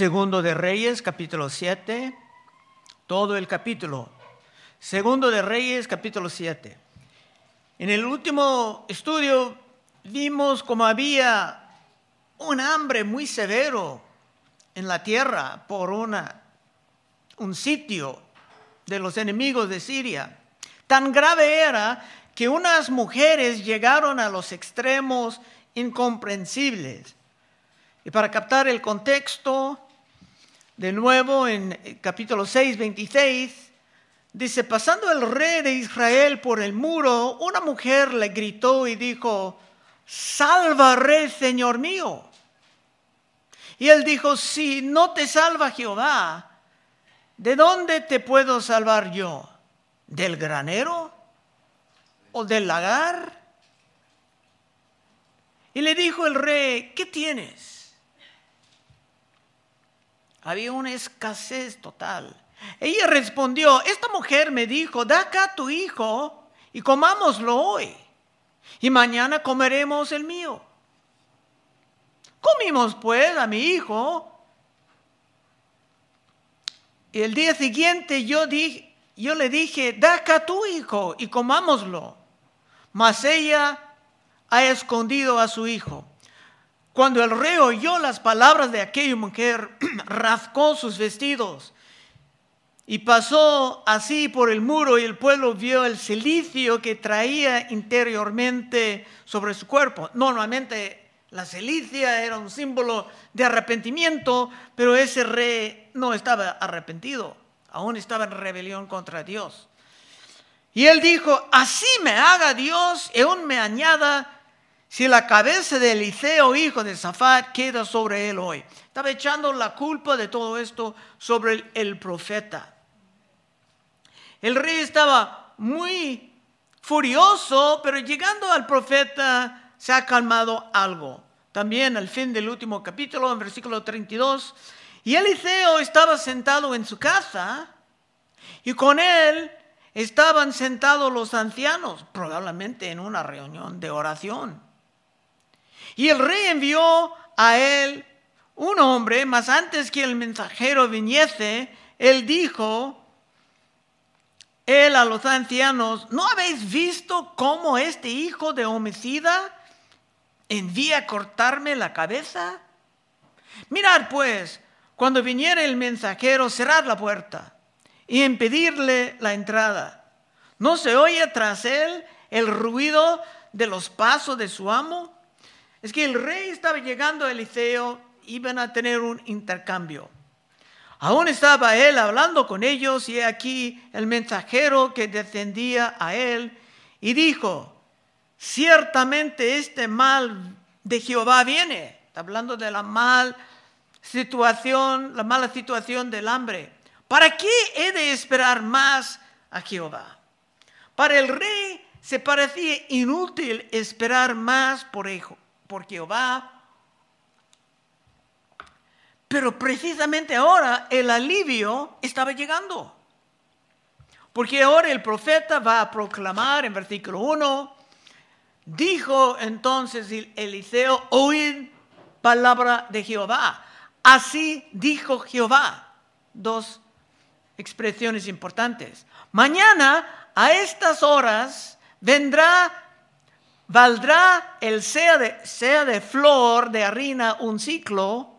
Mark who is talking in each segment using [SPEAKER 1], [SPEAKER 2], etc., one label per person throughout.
[SPEAKER 1] Segundo de Reyes, capítulo 7, todo el capítulo. Segundo de Reyes, capítulo 7. En el último estudio vimos como había un hambre muy severo en la tierra por una, un sitio de los enemigos de Siria. Tan grave era que unas mujeres llegaron a los extremos incomprensibles y para captar el contexto, de nuevo en capítulo 6, 26, dice, pasando el rey de Israel por el muro, una mujer le gritó y dijo, salva rey, señor mío. Y él dijo, si no te salva Jehová, ¿de dónde te puedo salvar yo? ¿Del granero? ¿O del lagar? Y le dijo el rey, ¿qué tienes? Había una escasez total. Ella respondió, esta mujer me dijo, da acá tu hijo y comámoslo hoy. Y mañana comeremos el mío. Comimos pues a mi hijo. Y el día siguiente yo, yo le dije, da acá tu hijo y comámoslo. Mas ella ha escondido a su hijo. Cuando el rey oyó las palabras de aquella mujer, rascó sus vestidos y pasó así por el muro y el pueblo vio el silicio que traía interiormente sobre su cuerpo. Normalmente la silicia era un símbolo de arrepentimiento, pero ese rey no estaba arrepentido, aún estaba en rebelión contra Dios. Y él dijo, así me haga Dios y aún me añada si la cabeza de Eliseo, hijo de Zafat, queda sobre él hoy. Estaba echando la culpa de todo esto sobre el, el profeta. El rey estaba muy furioso, pero llegando al profeta se ha calmado algo. También al fin del último capítulo, en versículo 32, y Eliseo estaba sentado en su casa y con él estaban sentados los ancianos, probablemente en una reunión de oración. Y el rey envió a él un hombre, mas antes que el mensajero viniese, él dijo, él a los ancianos, ¿no habéis visto cómo este hijo de homicida envía a cortarme la cabeza? Mirad pues, cuando viniera el mensajero, cerrad la puerta y impedirle la entrada. ¿No se oye tras él el ruido de los pasos de su amo? Es que el rey estaba llegando a Eliseo, iban a tener un intercambio. Aún estaba él hablando con ellos y aquí el mensajero que descendía a él y dijo, ciertamente este mal de Jehová viene. Está hablando de la mal situación, la mala situación del hambre. ¿Para qué he de esperar más a Jehová? Para el rey se parecía inútil esperar más por, por Jehová. Pero precisamente ahora el alivio estaba llegando. Porque ahora el profeta va a proclamar en versículo 1, dijo entonces Eliseo, oíd palabra de Jehová. Así dijo Jehová. Dos expresiones importantes. Mañana a estas horas vendrá valdrá el sea de, de flor de harina un ciclo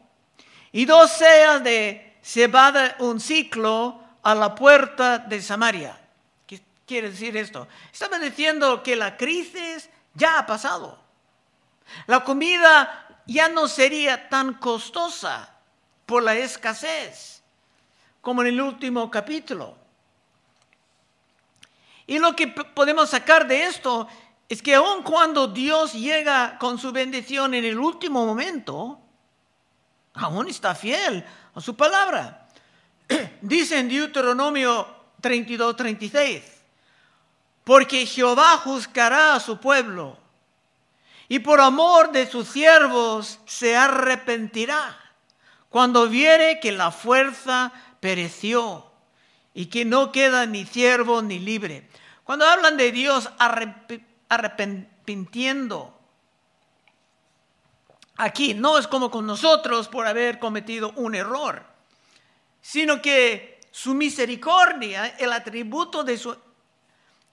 [SPEAKER 1] y dos seas de cebada un ciclo a la puerta de Samaria. ¿Qué quiere decir esto? Estaba diciendo que la crisis ya ha pasado. La comida ya no sería tan costosa por la escasez como en el último capítulo. Y lo que podemos sacar de esto es que aun cuando Dios llega con su bendición en el último momento, aún está fiel a su palabra. Dice en Deuteronomio 32, 36, porque Jehová juzgará a su pueblo y por amor de sus siervos se arrepentirá cuando viere que la fuerza pereció y que no queda ni siervo ni libre. Cuando hablan de Dios arrepentiendo, aquí no es como con nosotros por haber cometido un error, sino que su misericordia, el atributo de su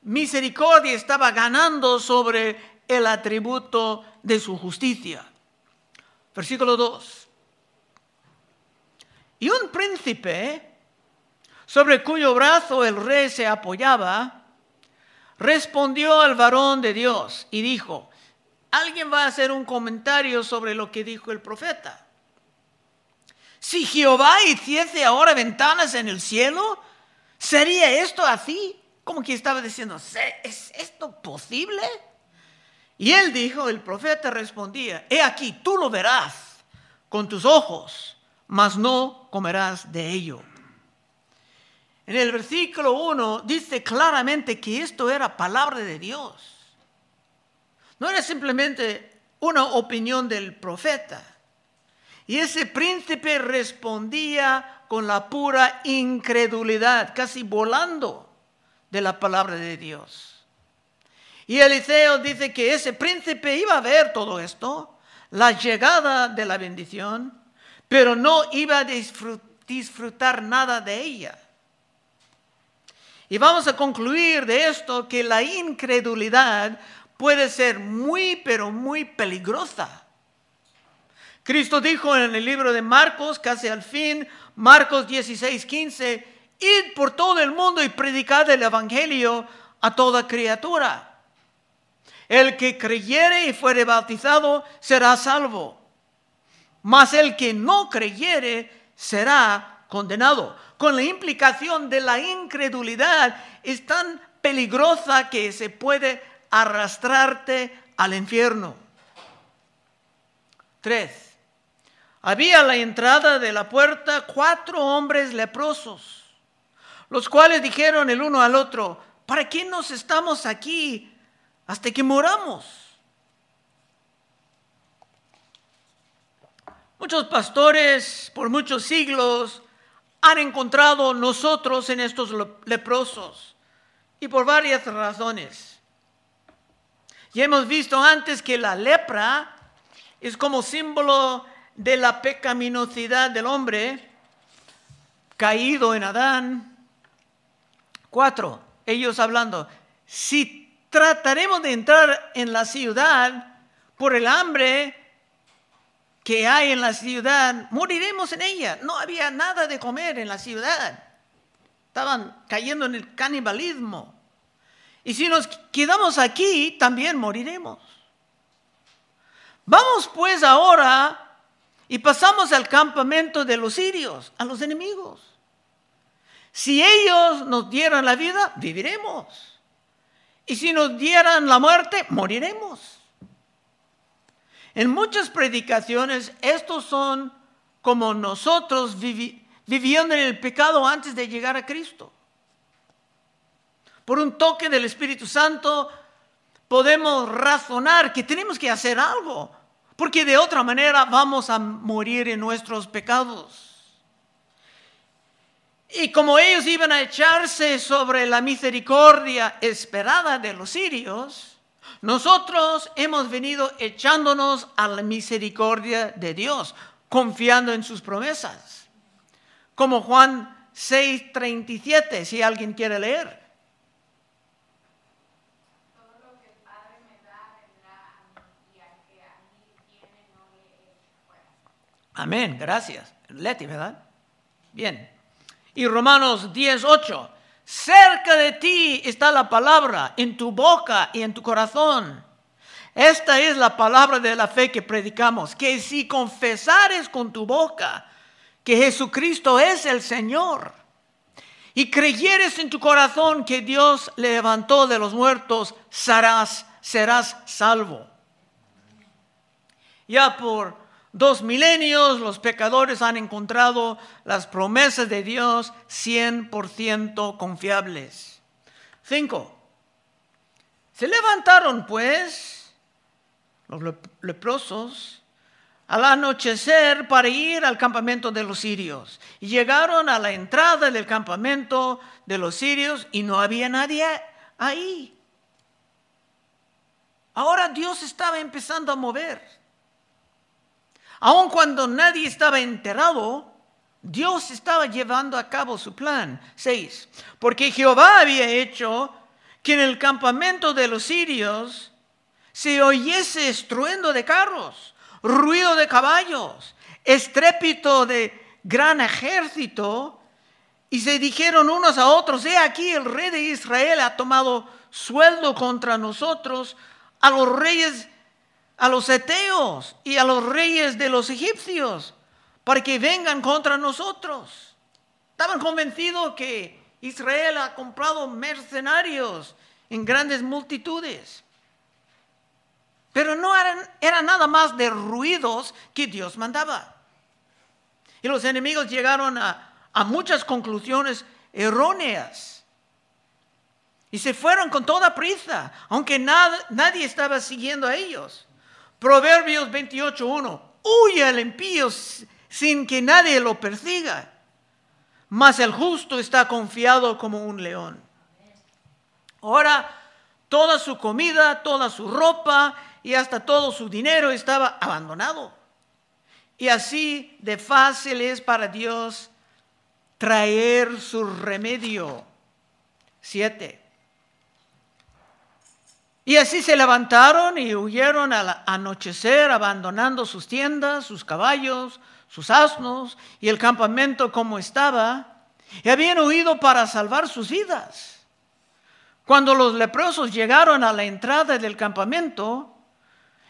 [SPEAKER 1] misericordia estaba ganando sobre el atributo de su justicia. Versículo 2. Y un príncipe, sobre cuyo brazo el rey se apoyaba, respondió al varón de Dios y dijo, alguien va a hacer un comentario sobre lo que dijo el profeta. Si Jehová hiciese ahora ventanas en el cielo, ¿sería esto así? Como que estaba diciendo, ¿es esto posible? Y él dijo, el profeta respondía, he aquí, tú lo verás con tus ojos, mas no comerás de ello. En el versículo 1 dice claramente que esto era palabra de Dios. No era simplemente una opinión del profeta. Y ese príncipe respondía con la pura incredulidad, casi volando de la palabra de Dios. Y Eliseo dice que ese príncipe iba a ver todo esto, la llegada de la bendición, pero no iba a disfrutar nada de ella. Y vamos a concluir de esto que la incredulidad puede ser muy, pero muy peligrosa. Cristo dijo en el libro de Marcos, casi al fin, Marcos 16, 15, id por todo el mundo y predicad el Evangelio a toda criatura. El que creyere y fuere bautizado será salvo, mas el que no creyere será condenado. Con la implicación de la incredulidad es tan peligrosa que se puede arrastrarte al infierno. Tres. Había a la entrada de la puerta cuatro hombres leprosos, los cuales dijeron el uno al otro, ¿para qué nos estamos aquí hasta que moramos. Muchos pastores por muchos siglos han encontrado nosotros en estos leprosos y por varias razones. Ya hemos visto antes que la lepra es como símbolo de la pecaminosidad del hombre caído en Adán. Cuatro, ellos hablando, si trataremos de entrar en la ciudad por el hambre que hay en la ciudad, moriremos en ella. No había nada de comer en la ciudad. Estaban cayendo en el canibalismo. Y si nos quedamos aquí, también moriremos. Vamos pues ahora y pasamos al campamento de los sirios, a los enemigos. Si ellos nos dieran la vida, viviremos. Y si nos dieran la muerte, moriremos. En muchas predicaciones, estos son como nosotros viviendo en el pecado antes de llegar a Cristo. Por un toque del Espíritu Santo podemos razonar que tenemos que hacer algo, porque de otra manera vamos a morir en nuestros pecados. Y como ellos iban a echarse sobre la misericordia esperada de los sirios, nosotros hemos venido echándonos a la misericordia de Dios, confiando en sus promesas. Como Juan 6:37, si alguien quiere leer. Amén, gracias. Leti, ¿verdad? Bien. Y Romanos 10:8, cerca de ti está la palabra, en tu boca y en tu corazón. Esta es la palabra de la fe que predicamos, que si confesares con tu boca que Jesucristo es el Señor y creyeres en tu corazón que Dios le levantó de los muertos, serás, serás salvo. Ya por dos milenios los pecadores han encontrado las promesas de Dios 100% confiables. Cinco. Se levantaron pues los leprosos al anochecer para ir al campamento de los sirios. Y llegaron a la entrada del campamento de los sirios y no había nadie ahí. Ahora Dios estaba empezando a mover. Aun cuando nadie estaba enterado, Dios estaba llevando a cabo su plan. 6. Porque Jehová había hecho que en el campamento de los sirios se oyese estruendo de carros, ruido de caballos, estrépito de gran ejército, y se dijeron unos a otros, he aquí el rey de Israel ha tomado sueldo contra nosotros, a los reyes, a los eteos y a los reyes de los egipcios, para que vengan contra nosotros. Estaban convencidos que Israel ha comprado mercenarios en grandes multitudes. Pero no eran, era nada más de ruidos que Dios mandaba. Y los enemigos llegaron a muchas conclusiones erróneas. Y se fueron con toda prisa, aunque nadie estaba siguiendo a ellos. Proverbios 28.1. Huye al impío sin que nadie lo persiga, mas el justo está confiado como un león. Ahora, toda su comida, toda su ropa y hasta todo su dinero estaba abandonado. Y así de fácil es para Dios traer su remedio. Siete. Y así se levantaron y huyeron al anochecer, abandonando sus tiendas, sus caballos, sus asnos y el campamento como estaba. Y habían huido para salvar sus vidas. Cuando los leprosos llegaron a la entrada del campamento,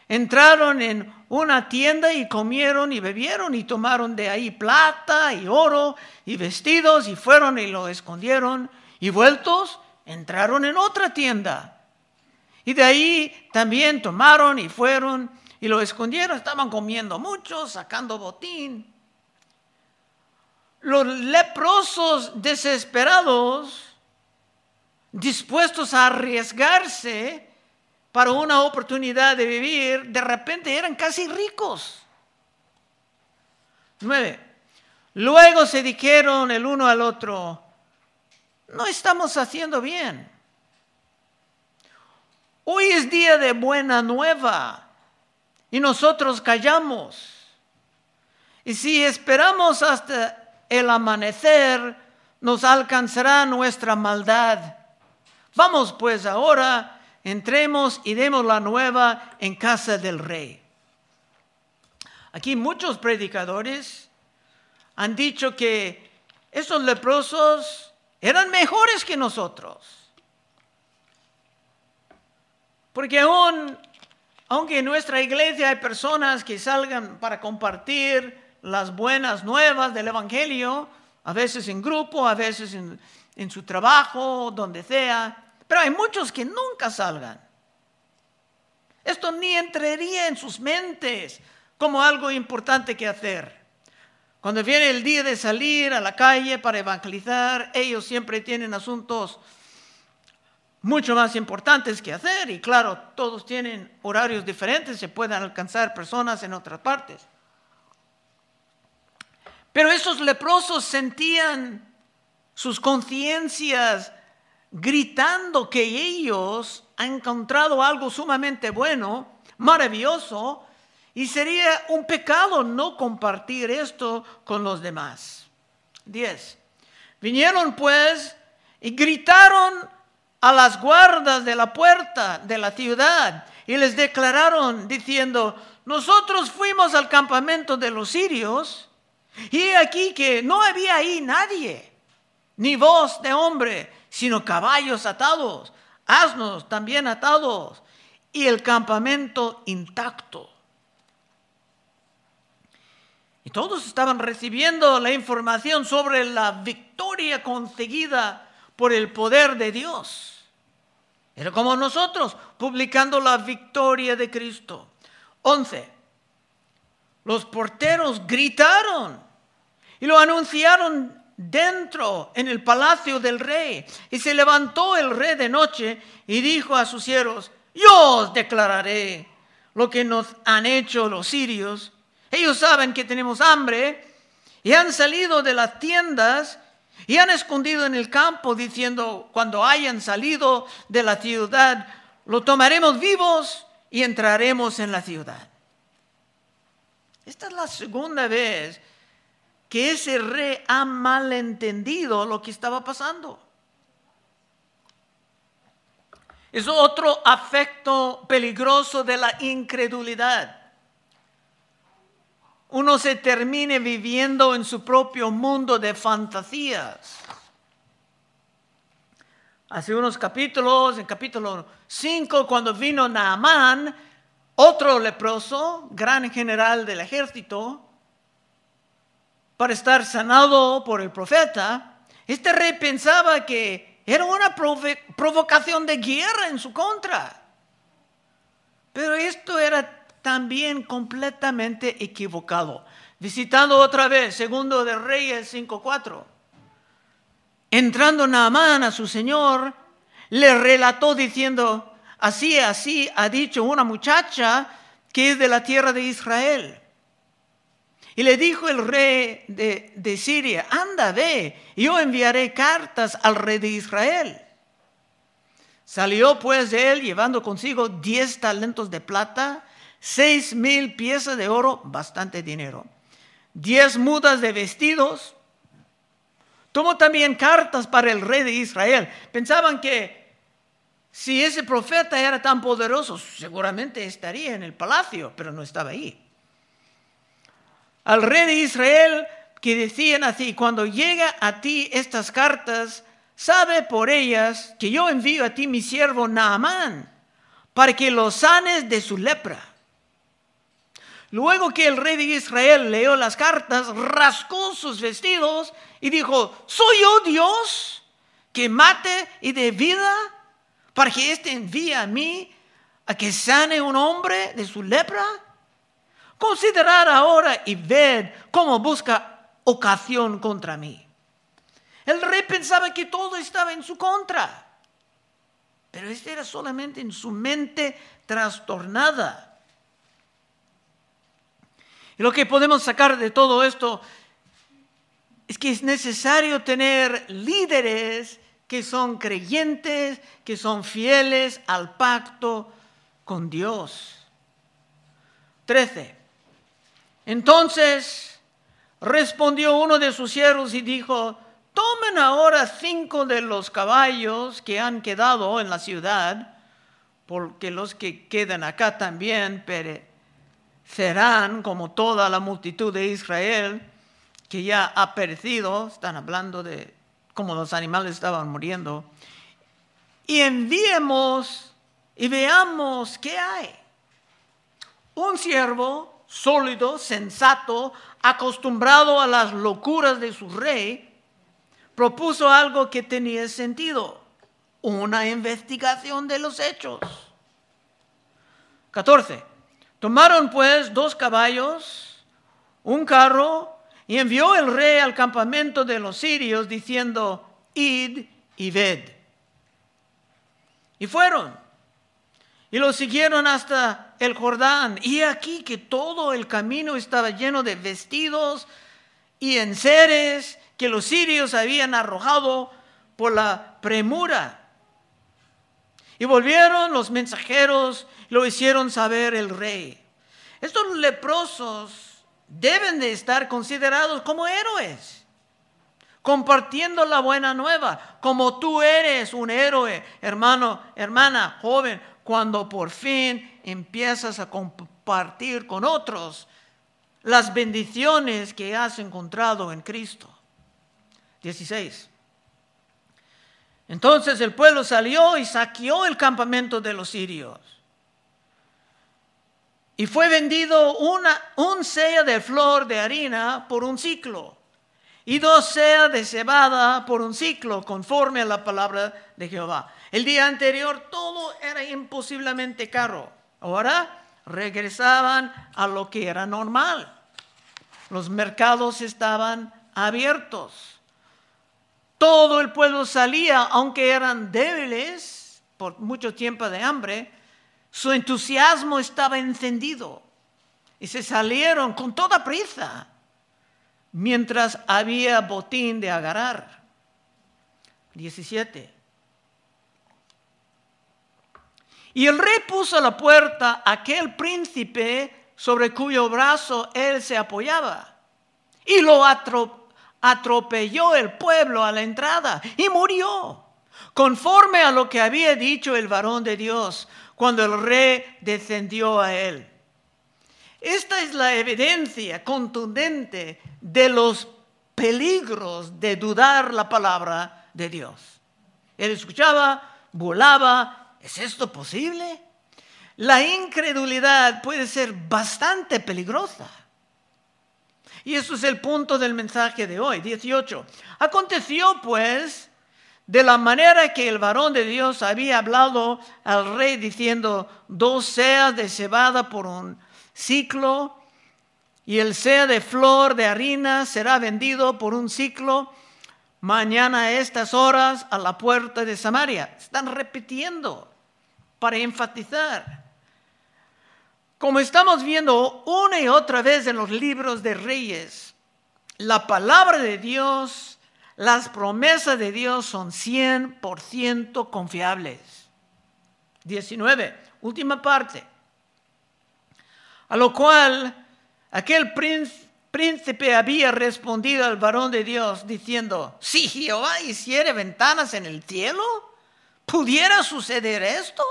[SPEAKER 1] entraron en una tienda y comieron y bebieron y tomaron de ahí plata y oro y vestidos y fueron y lo escondieron y vueltos entraron en otra tienda. Y de ahí también tomaron y fueron y lo escondieron. Estaban comiendo mucho, sacando botín. Los leprosos desesperados dispuestos a arriesgarse para una oportunidad de vivir, de repente eran casi ricos. Nueve. Luego se dijeron el uno al otro, no estamos haciendo bien. Hoy es día de buena nueva y nosotros callamos. Y si esperamos hasta el amanecer, nos alcanzará nuestra maldad. Vamos pues ahora, entremos y demos la nueva en casa del rey. Aquí muchos predicadores han dicho que esos leprosos eran mejores que nosotros. Porque aún, aunque en nuestra iglesia hay personas que salgan para compartir las buenas nuevas del Evangelio, a veces en grupo, a veces en, en su trabajo, donde sea, pero hay muchos que nunca salgan. Esto ni entraría en sus mentes como algo importante que hacer. Cuando viene el día de salir a la calle para evangelizar, ellos siempre tienen asuntos mucho más importantes que hacer y claro, todos tienen horarios diferentes, se pueden alcanzar personas en otras partes. Pero esos leprosos sentían sus conciencias gritando que ellos han encontrado algo sumamente bueno, maravilloso, y sería un pecado no compartir esto con los demás. 10. Vinieron pues y gritaron a las guardas de la puerta de la ciudad y les declararon diciendo, nosotros fuimos al campamento de los sirios y aquí que no había ahí nadie, ni voz de hombre, sino caballos atados, asnos también atados, y el campamento intacto. Y todos estaban recibiendo la información sobre la victoria conseguida por el poder de Dios. Era como nosotros, publicando la victoria de Cristo. 11. Los porteros gritaron y lo anunciaron dentro en el palacio del rey. Y se levantó el rey de noche y dijo a sus siervos, yo os declararé lo que nos han hecho los sirios. Ellos saben que tenemos hambre y han salido de las tiendas y han escondido en el campo diciendo, cuando hayan salido de la ciudad, lo tomaremos vivos y entraremos en la ciudad. Esta es la segunda vez que ese rey ha malentendido lo que estaba pasando. Es otro afecto peligroso de la incredulidad. Uno se termine viviendo en su propio mundo de fantasías. Hace unos capítulos, en capítulo 5, cuando vino Naamán, otro leproso, gran general del ejército, para estar sanado por el profeta, este rey pensaba que era una provocación de guerra en su contra. Pero esto era también completamente equivocado. Visitando otra vez, segundo de Reyes 5.4. Entrando Naamán a su señor, le relató diciendo, así, así ha dicho una muchacha que es de la tierra de Israel. Y le dijo el rey de, de, Siria, anda, ve, yo enviaré cartas al rey de Israel. Salió pues él llevando consigo diez talentos de plata, seis mil piezas de oro, bastante dinero, diez mudas de vestidos, Tomó también cartas para el rey de Israel. Pensaban que si ese profeta era tan poderoso, seguramente estaría en el palacio, pero no estaba ahí. Al rey de Israel que decían así, cuando llega a ti estas cartas, sabe por ellas que yo envío a ti mi siervo Naamán, para que lo sanes de su lepra. Luego que el rey de Israel leyó las cartas, rascó sus vestidos y dijo, ¿soy yo Dios que mate y de vida para que éste envíe a mí a que sane un hombre de su lepra? Considerad ahora y ved cómo busca ocasión contra mí. El rey pensaba que todo estaba en su contra, pero este era solamente en su mente trastornada. Y lo que podemos sacar de todo esto es que es necesario tener líderes que son creyentes, que son fieles al pacto con Dios. 13. Entonces respondió uno de sus siervos y dijo, tomen ahora cinco de los caballos que han quedado en la ciudad, porque los que quedan acá también serán como toda la multitud de Israel que ya ha perecido, están hablando de cómo los animales estaban muriendo, y enviemos y veamos qué hay. Un siervo sólido, sensato, acostumbrado a las locuras de su rey, propuso algo que tenía sentido, una investigación de los hechos. 14. Tomaron pues dos caballos, un carro, y envió el rey al campamento de los sirios diciendo, id y ved. Y fueron. Y lo siguieron hasta el Jordán. Y aquí que todo el camino estaba lleno de vestidos y enseres que los sirios habían arrojado por la premura. Y volvieron los mensajeros, lo hicieron saber el rey. Estos leprosos deben de estar considerados como héroes, compartiendo la buena nueva, como tú eres un héroe, hermano, hermana, joven, cuando por fin empiezas a compartir con otros las bendiciones que has encontrado en Cristo. 16. Entonces el pueblo salió y saqueó el campamento de los sirios. Y fue vendido una, un sello de flor de harina por un ciclo y dos sellas de cebada por un ciclo, conforme a la palabra de Jehová. El día anterior todo era imposiblemente caro. Ahora regresaban a lo que era normal. Los mercados estaban abiertos. Todo el pueblo salía, aunque eran débiles por mucho tiempo de hambre, su entusiasmo estaba encendido y se salieron con toda prisa mientras había botín de agarrar. 17. Y el rey puso a la puerta a aquel príncipe sobre cuyo brazo él se apoyaba. Y lo atropelló el pueblo a la entrada y murió, conforme a lo que había dicho el varón de Dios cuando el rey descendió a él. Esta es la evidencia contundente de los peligros de dudar la palabra de Dios. Él escuchaba, volaba, ¿es esto posible? La incredulidad puede ser bastante peligrosa. Y eso es el punto del mensaje de hoy, 18. Aconteció pues de la manera que el varón de Dios había hablado al rey diciendo, dos seas de cebada por un ciclo y el sea de flor de harina será vendido por un ciclo mañana a estas horas a la puerta de Samaria. Están repitiendo para enfatizar. Como estamos viendo una y otra vez en los libros de reyes, la palabra de Dios, las promesas de Dios son 100% confiables. 19, última parte. A lo cual aquel príncipe había respondido al varón de Dios diciendo, si Jehová hiciere ventanas en el cielo, ¿pudiera suceder esto?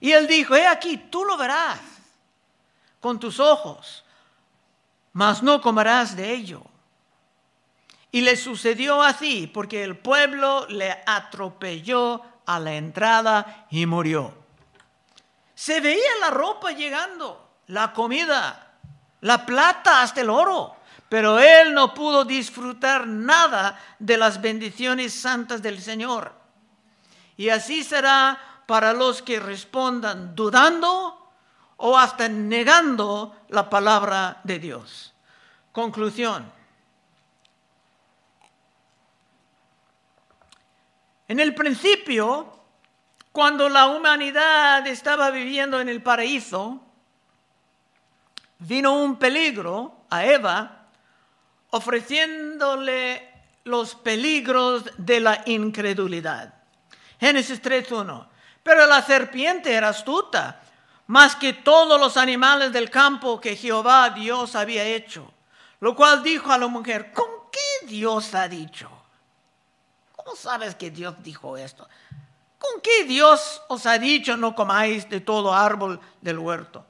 [SPEAKER 1] Y él dijo, he aquí, tú lo verás con tus ojos, mas no comerás de ello. Y le sucedió así, porque el pueblo le atropelló a la entrada y murió. Se veía la ropa llegando, la comida, la plata hasta el oro, pero él no pudo disfrutar nada de las bendiciones santas del Señor. Y así será para los que respondan dudando o hasta negando la palabra de Dios. Conclusión. En el principio, cuando la humanidad estaba viviendo en el paraíso, vino un peligro a Eva ofreciéndole los peligros de la incredulidad. Génesis 3.1. Pero la serpiente era astuta, más que todos los animales del campo que Jehová Dios había hecho. Lo cual dijo a la mujer, ¿con qué Dios ha dicho? ¿Cómo sabes que Dios dijo esto? ¿Con qué Dios os ha dicho no comáis de todo árbol del huerto?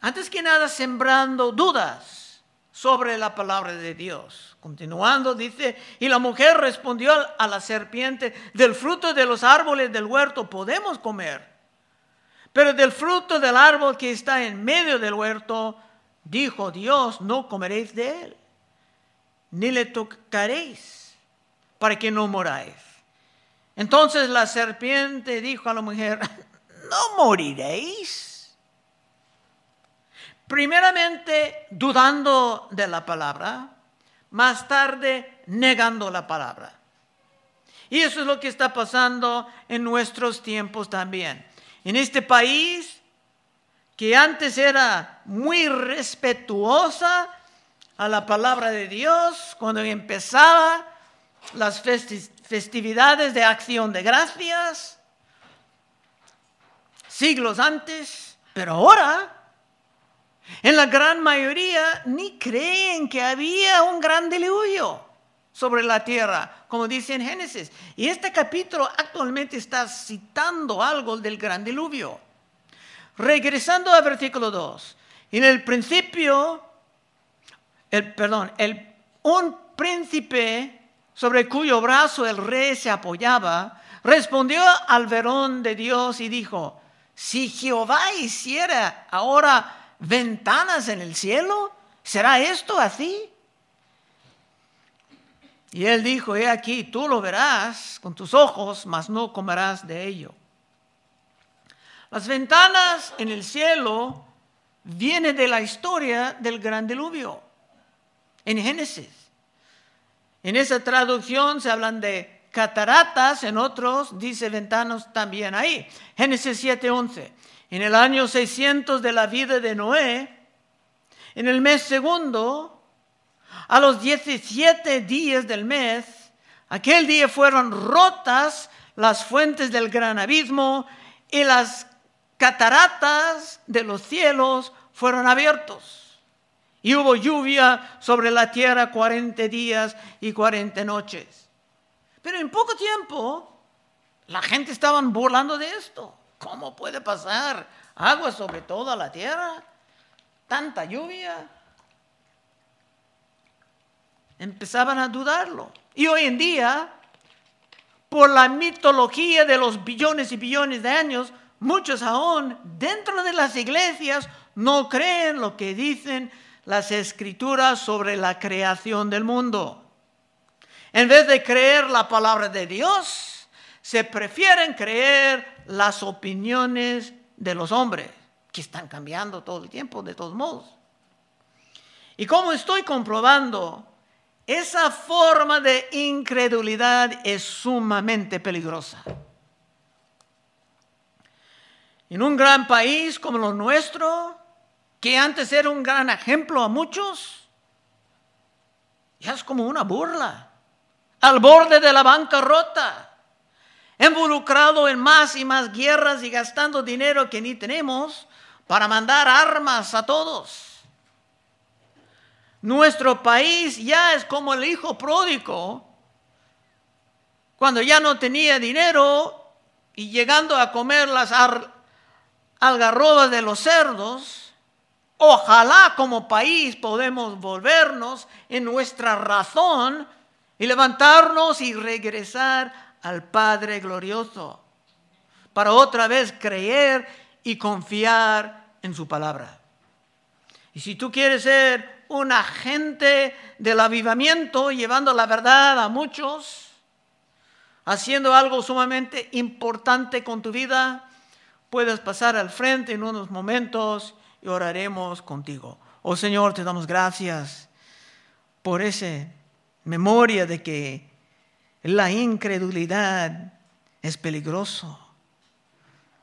[SPEAKER 1] Antes que nada, sembrando dudas sobre la palabra de Dios. Continuando, dice, y la mujer respondió a la serpiente, del fruto de los árboles del huerto podemos comer, pero del fruto del árbol que está en medio del huerto, dijo Dios, no comeréis de él, ni le tocaréis, para que no moráis. Entonces la serpiente dijo a la mujer, no moriréis. Primeramente dudando de la palabra, más tarde negando la palabra. Y eso es lo que está pasando en nuestros tiempos también. En este país, que antes era muy respetuosa a la palabra de Dios, cuando empezaba las festividades de acción de gracias, siglos antes, pero ahora, en la gran mayoría, ni creen que había un gran diluvio sobre la tierra, como dice en Génesis. Y este capítulo actualmente está citando algo del gran diluvio. Regresando al versículo 2, en el principio, el, perdón, el, un príncipe sobre cuyo brazo el rey se apoyaba, respondió al verón de Dios y dijo, si Jehová hiciera ahora ventanas en el cielo, ¿será esto así? Y él dijo, he aquí, tú lo verás con tus ojos, mas no comerás de ello. Las ventanas en el cielo vienen de la historia del gran diluvio en Génesis. En esa traducción se hablan de cataratas, en otros dice ventanas también ahí. Génesis 7:11. En el año 600 de la vida de Noé, en el mes segundo, a los 17 días del mes, aquel día fueron rotas las fuentes del gran abismo y las cataratas de los cielos fueron abiertos. Y hubo lluvia sobre la tierra cuarenta días y cuarenta noches. Pero en poco tiempo la gente estaba burlando de esto. ¿Cómo puede pasar agua sobre toda la tierra? Tanta lluvia. Empezaban a dudarlo. Y hoy en día, por la mitología de los billones y billones de años, muchos aún dentro de las iglesias no creen lo que dicen las escrituras sobre la creación del mundo. En vez de creer la palabra de Dios, se prefieren creer las opiniones de los hombres, que están cambiando todo el tiempo, de todos modos. Y como estoy comprobando, esa forma de incredulidad es sumamente peligrosa. En un gran país como lo nuestro, que antes era un gran ejemplo a muchos, ya es como una burla, al borde de la bancarrota involucrado en más y más guerras y gastando dinero que ni tenemos para mandar armas a todos. Nuestro país ya es como el hijo pródigo, cuando ya no tenía dinero y llegando a comer las algarrobas de los cerdos, ojalá como país podemos volvernos en nuestra razón y levantarnos y regresar al Padre glorioso, para otra vez creer y confiar en su palabra. Y si tú quieres ser un agente del avivamiento, llevando la verdad a muchos, haciendo algo sumamente importante con tu vida, puedes pasar al frente en unos momentos y oraremos contigo. Oh Señor, te damos gracias por esa memoria de que la incredulidad es peligroso.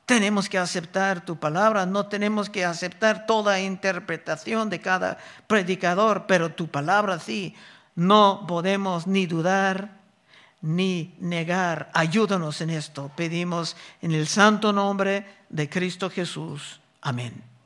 [SPEAKER 1] Tenemos que aceptar tu palabra, no tenemos que aceptar toda interpretación de cada predicador, pero tu palabra sí, no podemos ni dudar ni negar. Ayúdanos en esto. Pedimos en el santo nombre de Cristo Jesús. Amén.